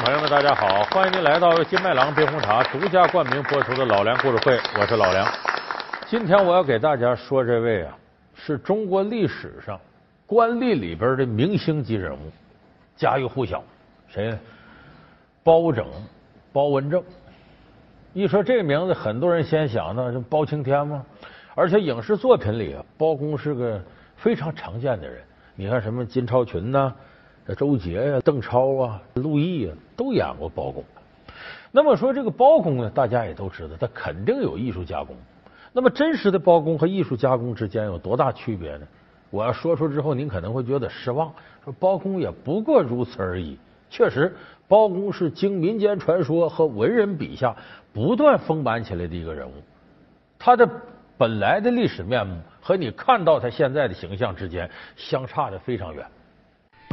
朋友们，大家好！欢迎您来到金麦郎冰红茶独家冠名播出的《老梁故事会》，我是老梁。今天我要给大家说这位啊，是中国历史上官吏里边的明星级人物，家喻户晓。谁呢？包拯，包文正。一说这名字，很多人先想到是包青天吗？而且影视作品里啊，包公是个非常常见的人。你看什么金超群呐？周杰呀、邓超啊、陆毅啊，都演过包公。那么说这个包公呢，大家也都知道，他肯定有艺术加工。那么真实的包公和艺术加工之间有多大区别呢？我要说出之后，您可能会觉得失望。说包公也不过如此而已。确实，包公是经民间传说和文人笔下不断丰满起来的一个人物。他的本来的历史面目和你看到他现在的形象之间相差的非常远。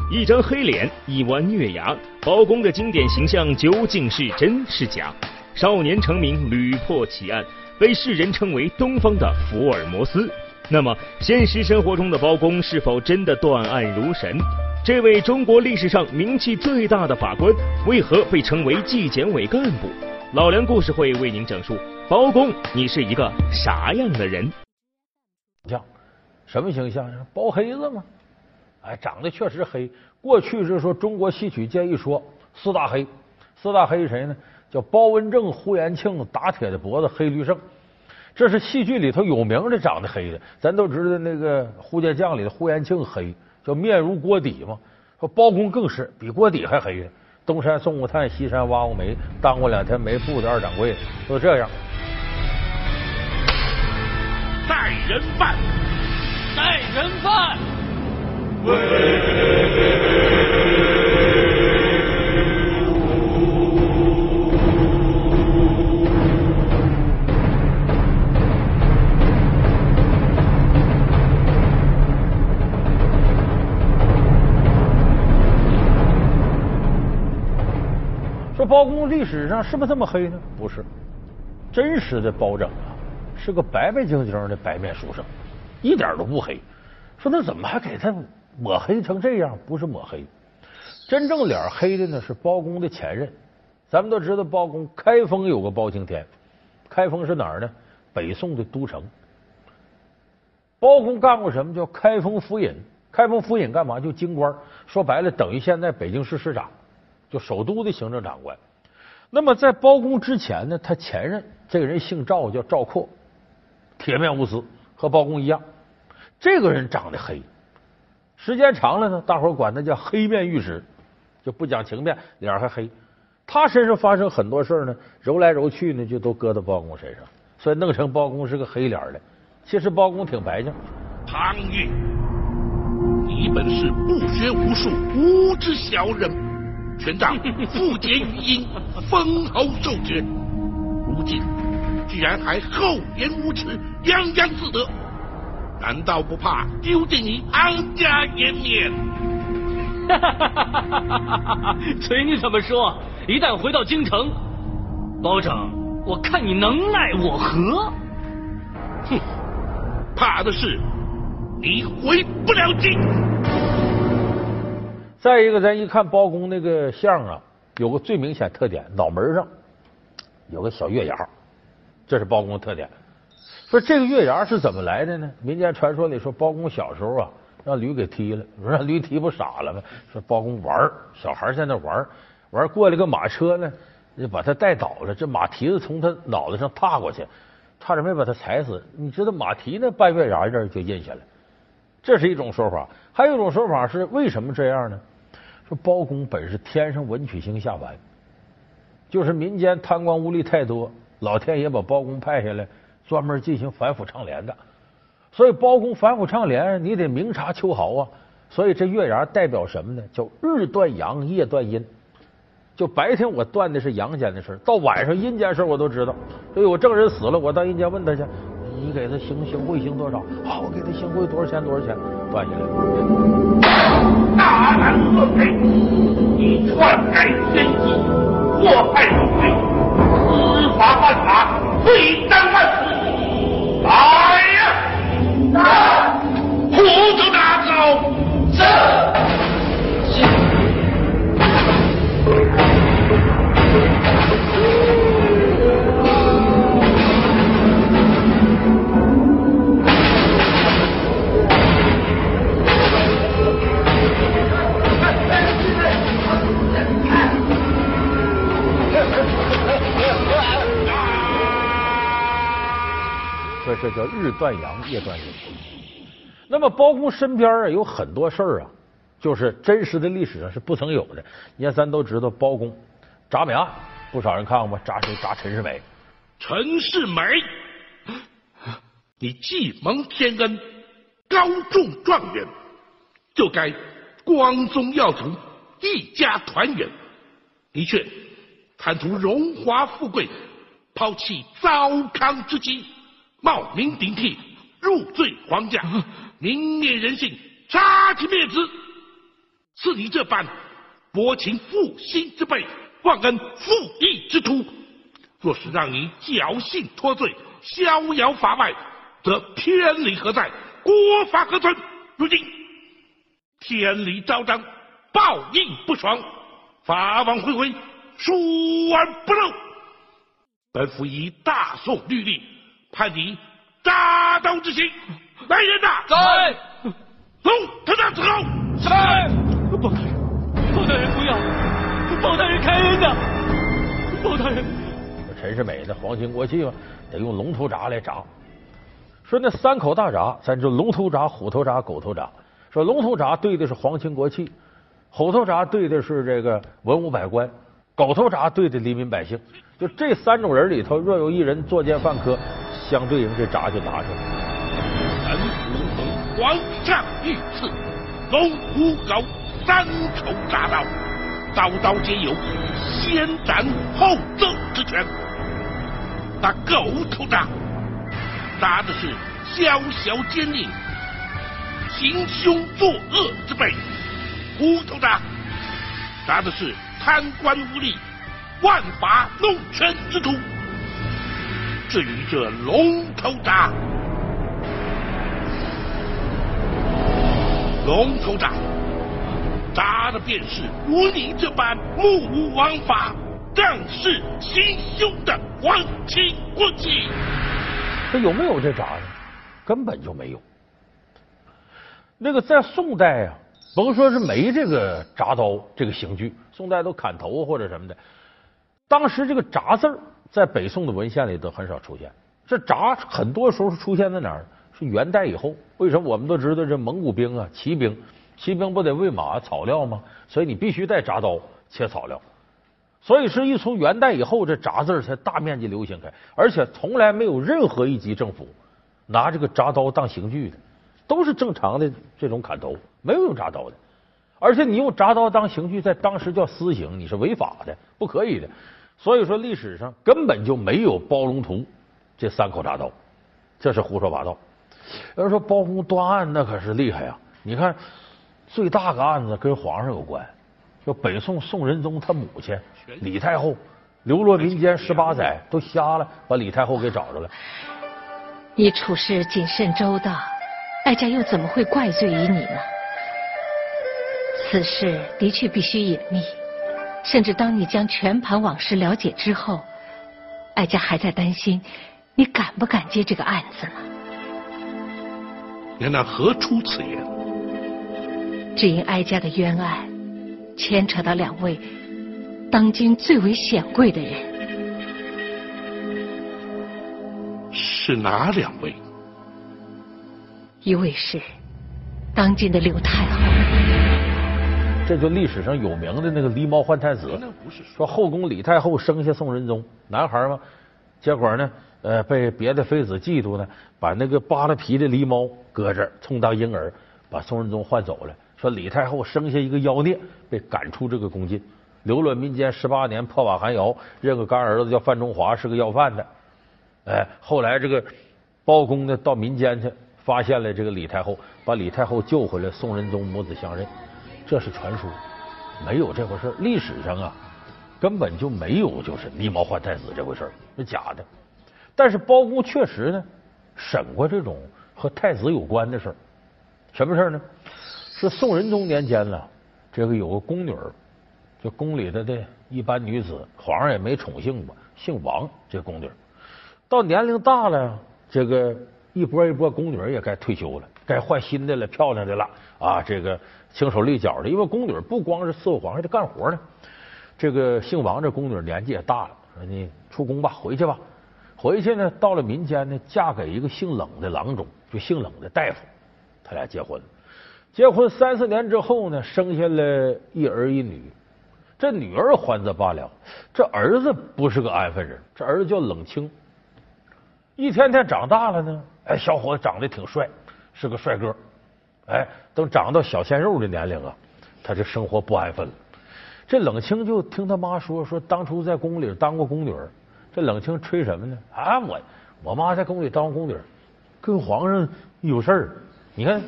一张黑脸，一弯月牙，包公的经典形象究竟是真是假？少年成名，屡破奇案，被世人称为东方的福尔摩斯。那么，现实生活中的包公是否真的断案如神？这位中国历史上名气最大的法官，为何被称为纪检委干部？老梁故事会为您讲述包公，你是一个啥样的人？像什么形象？包黑子吗？哎，长得确实黑。过去是说中国戏曲界一说四大黑，四大黑谁呢？叫包文正、呼延庆、打铁的脖子黑驴胜。这是戏剧里头有名的长得黑的。咱都知道那个《呼家将》里的呼延庆黑，叫面如锅底嘛。说包公更是比锅底还黑。东山送过炭，西山挖过煤，当过两天煤铺的二掌柜，都这样。带人犯，带人犯。说包公历史上是不是这么黑呢？不是，真实的包拯啊，是个白白净净的白面书生，一点都不黑。说那怎么还给他？抹黑成这样不是抹黑，真正脸黑的呢是包公的前任。咱们都知道包公开封有个包青天，开封是哪儿呢？北宋的都城。包公干过什么？叫开封府尹。开封府尹干嘛？就京官。说白了，等于现在北京市市长，就首都的行政长官。那么在包公之前呢，他前任这个人姓赵，叫赵括，铁面无私，和包公一样。这个人长得黑。时间长了呢，大伙管他叫黑面御史，就不讲情面，脸还黑。他身上发生很多事呢，揉来揉去呢，就都搁到包公身上，所以弄成包公是个黑脸的。其实包公挺白净。唐玉，你本是不学无术、无知小人，权杖富节于殷，封侯受爵，如今居然还厚颜无耻、洋洋自得。难道不怕丢尽你安家颜面？哈哈哈哈哈哈！随你怎么说，一旦回到京城，包拯，我看你能奈我何？哼，怕的是你回不了京。再一个，咱一看包公那个相啊，有个最明显特点，脑门上有个小月牙，这是包公的特点。说这个月牙是怎么来的呢？民间传说里说，包公小时候啊，让驴给踢了，说让驴踢不傻了吗？说包公玩小孩在那玩玩过来个马车呢，就把他带倒了，这马蹄子从他脑袋上踏过去，差点没把他踩死。你知道马蹄那半月牙这就印下来，这是一种说法。还有一种说法是为什么这样呢？说包公本是天上文曲星下凡，就是民间贪官污吏太多，老天爷把包公派下来。专门进行反腐倡廉的，所以包公反腐倡廉，你得明察秋毫啊。所以这月牙代表什么呢？叫日断阳，夜断阴。就白天我断的是阳间的事到晚上阴间事我都知道。所以我证人死了，我到阴间问他去，你给他行行贿行多少？好，我给他行贿多少钱？多少钱？断下来。大难恶贼，你篡改天机，祸害社会，司法犯法，罪当糊涂大招！是这叫日断阳，夜断阴。那么包公身边啊有很多事儿啊，就是真实的历史上是不曾有的。你看，咱都知道包公铡美案，不少人看过吧？铡谁？铡陈世美。陈世美，你既蒙天恩，高中状元，就该光宗耀祖，一家团圆。你却贪图荣华富贵，抛弃糟糠之妻，冒名顶替，入赘皇家，泯灭人性，杀妻灭子。似你这般薄情负心之辈，忘恩负义之徒。若是让你侥幸脱罪、逍遥法外，则天理何在？国法何存？如今天理昭彰，报应不爽，法网恢恢，疏而不漏。本府以大宋律例判你铡刀之刑。来人呐！在。走他长伺候。在。包大人，包大人不要！包大人开恩呐！包大人。陈世美的皇亲国戚嘛，得用龙头铡来铡。说那三口大铡，咱就龙头铡、虎头铡、狗头铡。说龙头铡对的是皇亲国戚，虎头铡对的是这个文武百官，狗头铡对的黎民百姓。就这三种人里头，若有一人作奸犯科，相对应这闸就拿出来。三虎横，皇上御赐，龙虎狗三口铡刀，刀刀皆有先斩后奏之权。那狗头铡，铡的是宵小奸佞、行凶作恶之辈；虎头铡，铡的是贪官污吏、万法弄权之徒。至于这龙头铡，龙头铡，铡的便是如你这般目无王法。仗势行凶的皇亲国戚，这有没有这铡呢？根本就没有。那个在宋代啊，甭说是没这个铡刀这个刑具，宋代都砍头或者什么的。当时这个铡字在北宋的文献里都很少出现。这铡很多时候是出现在哪儿？是元代以后。为什么？我们都知道这蒙古兵啊，骑兵，骑兵不得喂马草料吗？所以你必须带铡刀切草料。所以是一从元代以后，这铡字才大面积流行开，而且从来没有任何一级政府拿这个铡刀当刑具的，都是正常的这种砍头，没有用铡刀的。而且你用铡刀当刑具，在当时叫私刑，你是违法的，不可以的。所以说历史上根本就没有包龙图这三口铡刀，这是胡说八道。有人说包公断案那可是厉害啊！你看最大个案子跟皇上有关。就北宋宋仁宗他母亲李太后流落民间十八载都瞎了，把李太后给找着了。你处事谨慎周到，哀家又怎么会怪罪于你呢？此事的确必须隐秘，甚至当你将全盘往事了解之后，哀家还在担心你敢不敢接这个案子呢？娘娘何出此言？只因哀家的冤案。牵扯到两位当今最为显贵的人，是哪两位？一位是当今的刘太后，这就历史上有名的那个狸猫换太子。说后宫李太后生下宋仁宗，男孩嘛，结果呢，呃，被别的妃子嫉妒呢，把那个扒了皮的狸猫搁这儿充当婴儿，把宋仁宗换走了。说李太后生下一个妖孽，被赶出这个宫禁，流落民间十八年，破瓦寒窑，认个干儿子叫范中华，是个要饭的。哎，后来这个包公呢，到民间去，发现了这个李太后，把李太后救回来，宋仁宗母子相认。这是传说，没有这回事历史上啊，根本就没有就是狸猫换太子这回事是假的。但是包公确实呢，审过这种和太子有关的事什么事呢？是宋仁宗年间了，这个有个宫女，就宫里的的一般女子，皇上也没宠幸过，姓王。这宫女到年龄大了，这个一波一波宫女也该退休了，该换新的了，漂亮的了啊，这个轻手利脚的。因为宫女不光是伺候皇上，得干活呢。这个姓王这宫女年纪也大了，说你出宫吧，回去吧。回去呢，到了民间呢，嫁给一个姓冷的郎中，就姓冷的大夫，他俩结婚。结婚三四年之后呢，生下了一儿一女。这女儿还则罢了，这儿子不是个安分人。这儿子叫冷清，一天天长大了呢，哎，小伙子长得挺帅，是个帅哥。哎，等长到小鲜肉的年龄啊，他这生活不安分了。这冷清就听他妈说，说当初在宫里当过宫女。这冷清吹什么呢？啊，我我妈在宫里当宫女，跟皇上有事儿。你看，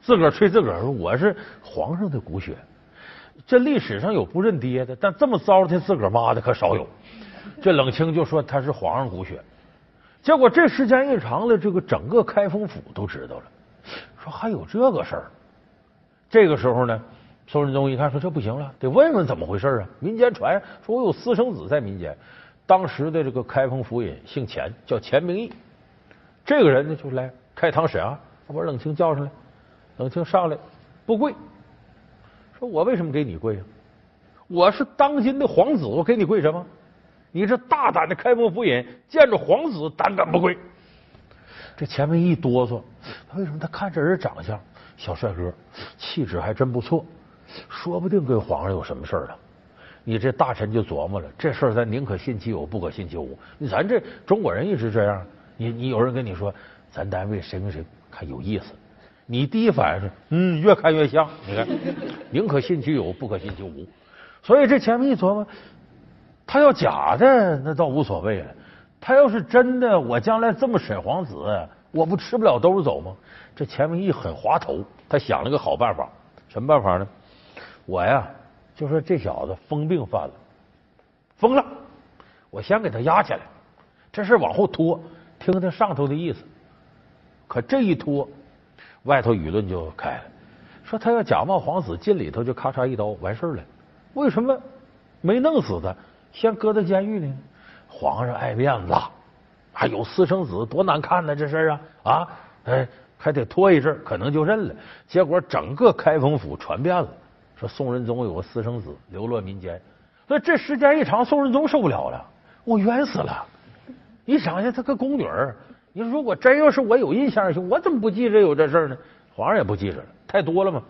自个儿吹自个儿，我是皇上的骨血。这历史上有不认爹的，但这么糟蹋自个儿妈的可少有。这冷清就说他是皇上骨血，结果这时间一长了，这个整个开封府都知道了，说还有这个事儿。这个时候呢，宋仁宗一看说这不行了，得问问怎么回事啊。民间传说我有私生子在民间，当时的这个开封府尹姓钱，叫钱明义。这个人呢就来开堂审案，把冷清叫上来，冷清上来不跪。说我为什么给你跪啊？我是当今的皇子，我给你跪什么？你这大胆的开封府尹，见着皇子胆敢不跪？这前面一哆嗦，他为什么？他看这人长相，小帅哥，气质还真不错，说不定跟皇上有什么事儿啊？你这大臣就琢磨了，这事咱宁可信其有，不可信其无。咱这中国人一直这样，你你有人跟你说，咱单位谁跟谁看有意思。你第一反应是，嗯，越看越像。你看，宁可信其有，不可信其无。所以这前面一琢磨，他要假的那倒无所谓了。他要是真的，我将来这么审皇子，我不吃不了兜着走吗？这钱文义很滑头，他想了个好办法。什么办法呢？我呀，就说这小子疯病犯了，疯了，我先给他压起来，这事往后拖，听听上头的意思。可这一拖。外头舆论就开了，说他要假冒皇子进里头就咔嚓一刀完事儿了。为什么没弄死他，先搁在监狱呢？皇上爱面子，还有私生子多难看呢，这事啊啊，哎，还得拖一阵，可能就认了。结果整个开封府传遍了，说宋仁宗有个私生子流落民间。所以这时间一长，宋仁宗受不了了，我冤死了！你想想，他个宫女。你说如果真要是我有印象，我怎么不记着有这事儿呢？皇上也不记着了，太多了嘛。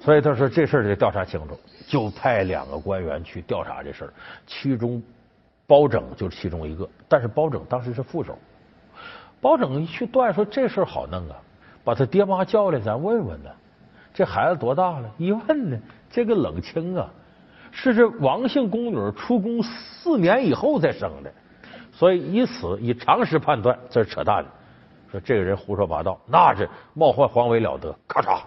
所以他说这事得调查清楚，就派两个官员去调查这事。其中包拯就是其中一个，但是包拯当时是副手。包拯一去断说这事好弄啊，把他爹妈叫来，咱问问呢。这孩子多大了？一问呢，这个冷清啊，是这王姓宫女出宫四年以后再生的。所以以此以常识判断，这是扯淡的。说这个人胡说八道，那是冒犯皇位了得！咔嚓，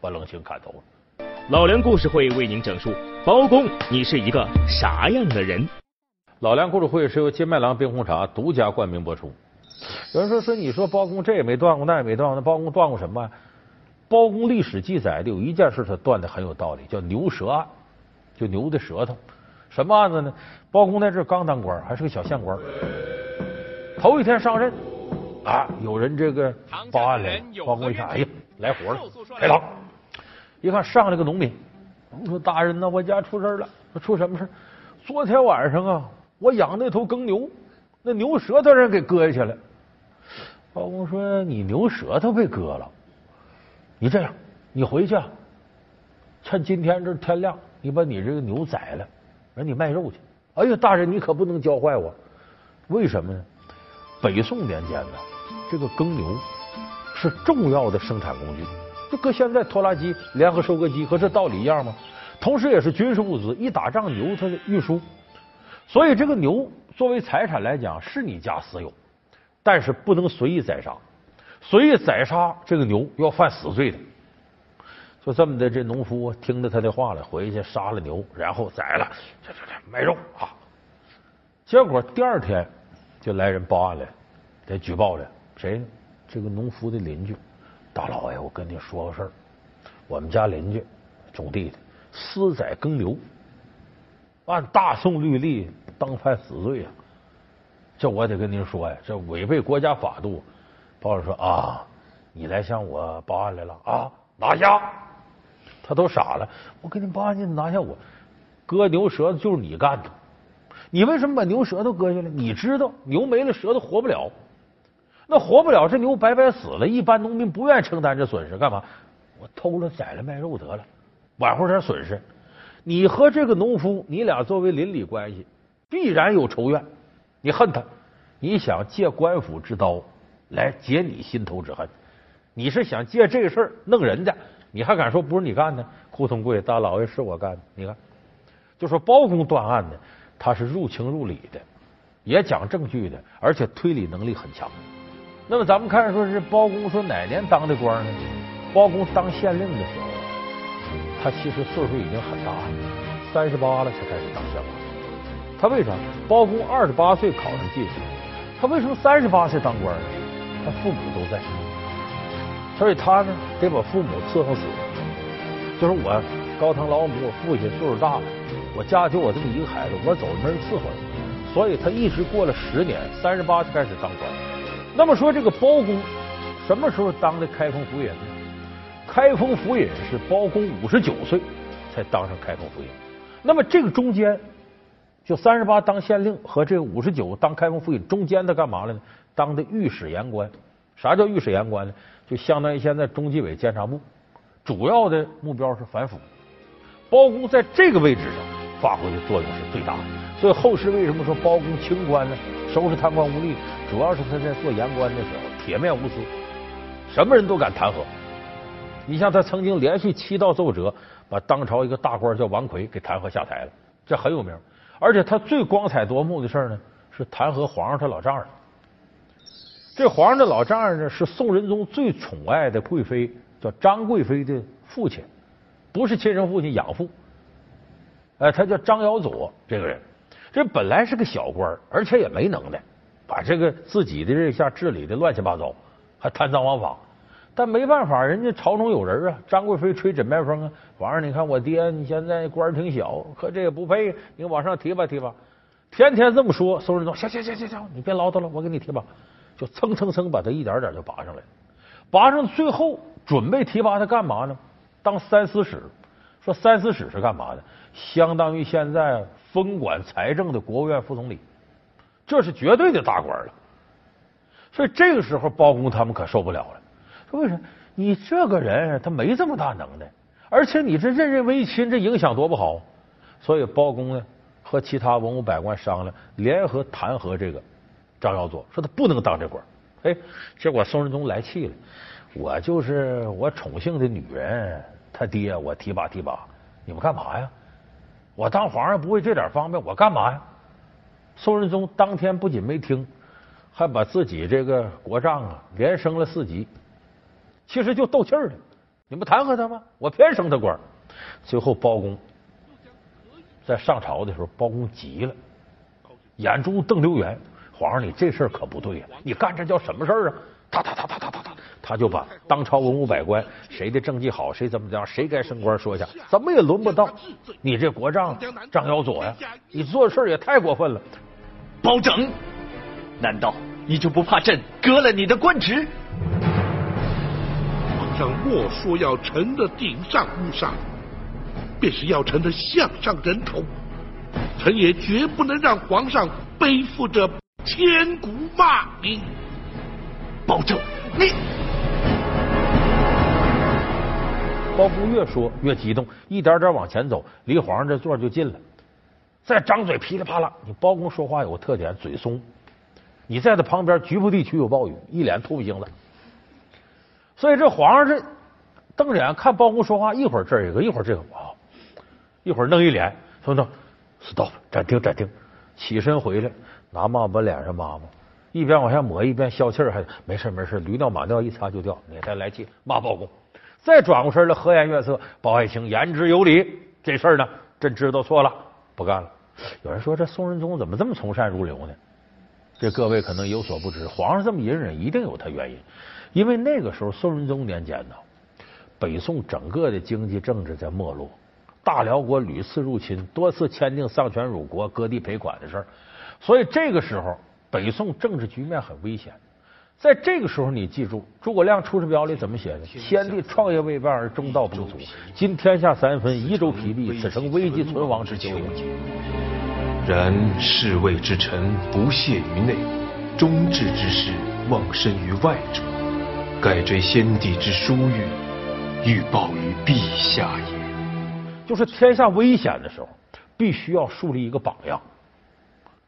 把冷清砍头了。老梁故事会为您讲述包公，你是一个啥样的人？老梁故事会是由金麦郎冰红茶独家冠名播出。有人说说，你说包公这也没断过，那也没断过，那包公断过什么？包公历史记载的有一件事，他断的很有道理，叫牛舌案，就牛的舌头。什么案子呢？包公在这刚当官，还是个小县官。头一天上任啊，有人这个报案来，包公一看，哎呀，来活了，开堂。一看上来个农民，说：“大人呐，我家出事了。出什么事？昨天晚上啊，我养那头耕牛，那牛舌头让人给割下去了。”包公说：“你牛舌头被割了？你这样，你回去，趁今天这天亮，你把你这个牛宰了。”让你卖肉去！哎呀，大人，你可不能教坏我。为什么呢？北宋年间呢，这个耕牛是重要的生产工具，就搁现在拖拉机、联合收割机和这道理一样吗？同时也是军事物资，一打仗牛它的运输，所以这个牛作为财产来讲是你家私有，但是不能随意宰杀，随意宰杀这个牛要犯死罪的。就这么的，这农夫听着他的话了，回去杀了牛，然后宰了，这这这卖肉啊。结果第二天就来人报案来，得举报了谁？这个农夫的邻居，大老爷，我跟你说个事儿，我们家邻居种地的私宰耕牛，按大宋律例当犯死罪啊。这我得跟您说呀，这违背国家法度。报案说啊，你来向我报案来了啊，拿下。他都傻了，我给你报案，你拿下我，割牛舌头就是你干的，你为什么把牛舌头割下来？你知道牛没了舌头活不了，那活不了，这牛白白死了。一般农民不愿意承担这损失，干嘛？我偷了宰了卖肉得了，挽回点损失。你和这个农夫，你俩作为邻里关系，必然有仇怨，你恨他，你想借官府之刀来解你心头之恨，你是想借这个事儿弄人家，你还敢说不是你干的？胡同贵大老爷是我干的，你看，就说包公断案的。他是入情入理的，也讲证据的，而且推理能力很强。那么咱们看说是包公说哪年当的官呢？包公当县令的时候，他其实岁数已经很大了，三十八了才开始当县官。他为啥？包公二十八岁考上进士，他为什么三十八岁当官呢？他父母都在，所以他呢得把父母伺候死。就是我高堂老母，我父亲岁数大了。我家就我这么一个孩子，我走没人伺候，所以他一直过了十年，三十八才开始当官。那么说这个包公什么时候当的开封府尹呢？开封府尹是包公五十九岁才当上开封府尹。那么这个中间，就三十八当县令和这个五十九当开封府尹中间他干嘛了呢？当的御史言官。啥叫御史言官呢？就相当于现在中纪委监察部，主要的目标是反腐。包公在这个位置上。发挥的作用是最大的，所以后世为什么说包公清官呢？收拾贪官污吏，主要是他在做言官的时候铁面无私，什么人都敢弹劾。你像他曾经连续七道奏折，把当朝一个大官叫王奎给弹劾下台了，这很有名。而且他最光彩夺目的事呢，是弹劾皇上他老丈人。这皇上的老丈人呢，是宋仁宗最宠爱的贵妃，叫张贵妃的父亲，不是亲生父亲，养父。哎，他叫张尧佐，这个人，这本来是个小官，而且也没能耐，把这个自己的这下治理的乱七八糟，还贪赃枉法。但没办法，人家朝中有人啊，张贵妃吹枕边风啊。皇上，你看我爹，你现在官挺小，可这也不配，你往上提拔提拔。天天这么说，宋仁宗，行行行行行，你别唠叨了，我给你提拔，就蹭蹭蹭把他一点点就拔上来了，拔上最后准备提拔他干嘛呢？当三司使。说三司使是干嘛的？相当于现在分管财政的国务院副总理，这是绝对的大官了。所以这个时候，包公他们可受不了了。说为什么？你这个人他没这么大能耐，而且你这任人唯亲，这影响多不好。所以包公呢和其他文武百官商量，联合弹劾这个张耀佐，说他不能当这官。哎，结果宋仁宗来气了，我就是我宠幸的女人。他爹，我提拔提拔，你们干嘛呀？我当皇上不为这点方便，我干嘛呀？宋仁宗当天不仅没听，还把自己这个国丈啊连升了四级，其实就斗气儿的。你不弹劾他吗？我偏升他官。最后包公在上朝的时候，包公急了，眼珠瞪溜圆。皇上，你这事儿可不对呀！你干这叫什么事儿啊？他他他他他他他。他就把当朝文武百官谁的政绩好，谁怎么着，谁该升官说一下，怎么也轮不到你这国丈张耀佐呀！你做事也太过分了，包拯，难道你就不怕朕革了你的官职？上莫说要臣的顶上无上，便是要臣的项上人头，臣也绝不能让皇上背负着千古骂名。包拯，你。包公越说越激动，一点点往前走，离皇上这座就近了。再张嘴噼里啪啦，你包公说话有个特点，嘴松。你在他旁边，局部地区有暴雨，一脸秃鼻子。所以这皇上这瞪眼看包公说话，一会儿这一个，一会儿这个，啊，一会儿弄一脸，说说 stop，暂停暂停，起身回来，拿抹把脸上抹抹，一边往下抹一边消气儿，还没事没事，驴尿马尿一擦就掉。你再来气骂包公。再转过身来，和颜悦色，包爱卿言之有理。这事儿呢，朕知道错了，不干了。有人说，这宋仁宗怎么这么从善如流呢？这各位可能有所不知，皇上这么隐忍，一定有他原因。因为那个时候，宋仁宗年间呢，北宋整个的经济政治在没落，大辽国屡次入侵，多次签订丧权辱国、割地赔款的事儿，所以这个时候，北宋政治局面很危险。在这个时候，你记住，诸葛亮《出师表》里怎么写的？先帝创业未半而中道不足，今天下三分，夷州疲弊，此诚危急存亡之秋也。然侍卫之臣不懈于内，忠志之士忘身于外者，盖追先帝之殊遇，欲报于陛下也。就是天下危险的时候，必须要树立一个榜样，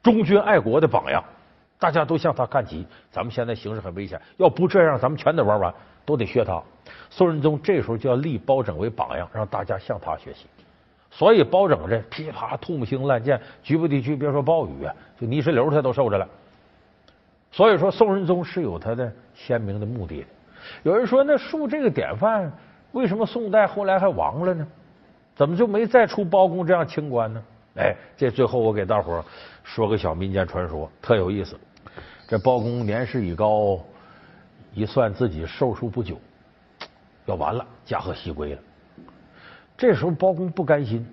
忠君爱国的榜样，大家都向他看齐。咱们现在形势很危险，要不这样，咱们全得玩完，都得学他。宋仁宗这时候就要立包拯为榜样，让大家向他学习。所以包拯这噼啪吐木星烂箭，局部地区别说暴雨啊，就泥石流他都受着了。所以说宋仁宗是有他的鲜明的目的的。有人说，那树这个典范，为什么宋代后来还亡了呢？怎么就没再出包公这样清官呢？哎，这最后我给大伙说个小民间传说，特有意思。这包公年事已高，一算自己寿数不久，要完了，驾鹤西归了。这时候包公不甘心，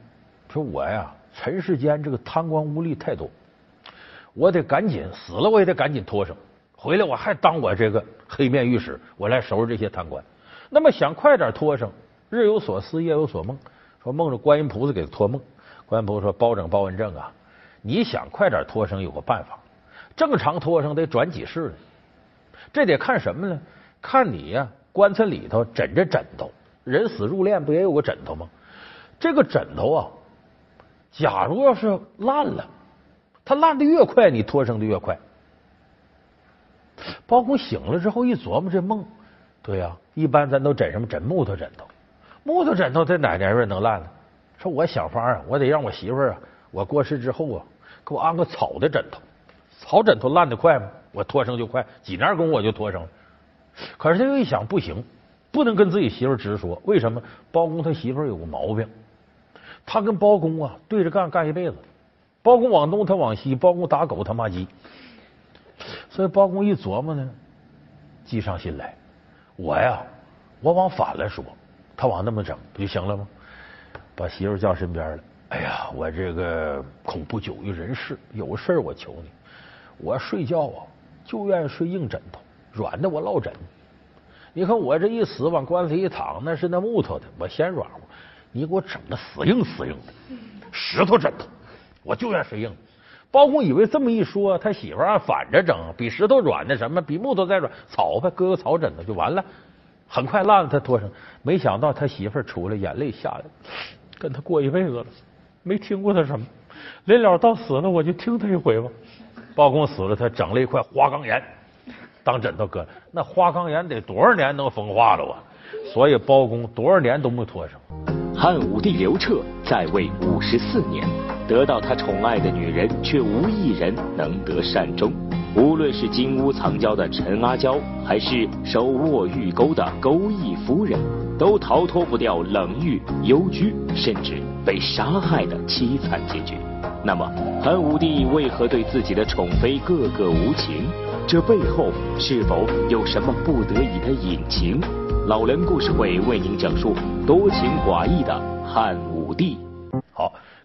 说我呀，尘世间这个贪官污吏太多，我得赶紧死了，我也得赶紧脱生，回来我还当我这个黑面御史，我来收拾这些贪官。那么想快点脱生，日有所思，夜有所梦，说梦着观音菩萨给他托梦。观音菩萨说：“包拯、包文正啊，你想快点脱生，有个办法，正常脱生得转几世呢？这得看什么呢？看你呀，棺材里头枕着枕头。”人死入殓不也有个枕头吗？这个枕头啊，假如要是烂了，它烂的越快，你脱生的越快。包公醒了之后一琢磨这梦，对呀，一般咱都枕什么？枕木头枕头。木头枕头在哪年月能烂呢？说我想法啊，我得让我媳妇啊，我过世之后啊，给我安个草的枕头。草枕头烂的快吗？我脱生就快，几年功夫我就脱生了。可是他又一想，不行。不能跟自己媳妇直说，为什么？包公他媳妇有个毛病，他跟包公啊对着干干一辈子，包公往东他往西，包公打狗他骂鸡，所以包公一琢磨呢，计上心来，我呀，我往反了说，他往那么整不就行了吗？把媳妇叫身边了，哎呀，我这个恐不久于人世，有事我求你，我睡觉啊就愿意睡硬枕头，软的我落枕。你看我这一死往棺材一躺，那是那木头的，我嫌软乎。你给我整个死硬死硬的石头枕头，我就愿睡硬的。包公以为这么一说，他媳妇儿按反着整，比石头软的什么，比木头再软，草呗，搁个草枕头就完了。很快烂了，他脱身。没想到他媳妇儿出来，眼泪下来，跟他过一辈子了，没听过他什么。临了到死了，我就听他一回吧。包公死了，他整了一块花岗岩。当枕头搁，那花岗岩得多少年能风化了啊？所以包公多少年都没脱上。汉武帝刘彻在位五十四年，得到他宠爱的女人却无一人能得善终。无论是金屋藏娇的陈阿娇，还是手握玉钩的钩弋夫人，都逃脱不掉冷遇、幽居，甚至被杀害的凄惨结局。那么，汉武帝为何对自己的宠妃个个无情？这背后是否有什么不得已的隐情？老梁故事会为您讲述多情寡义的汉武帝。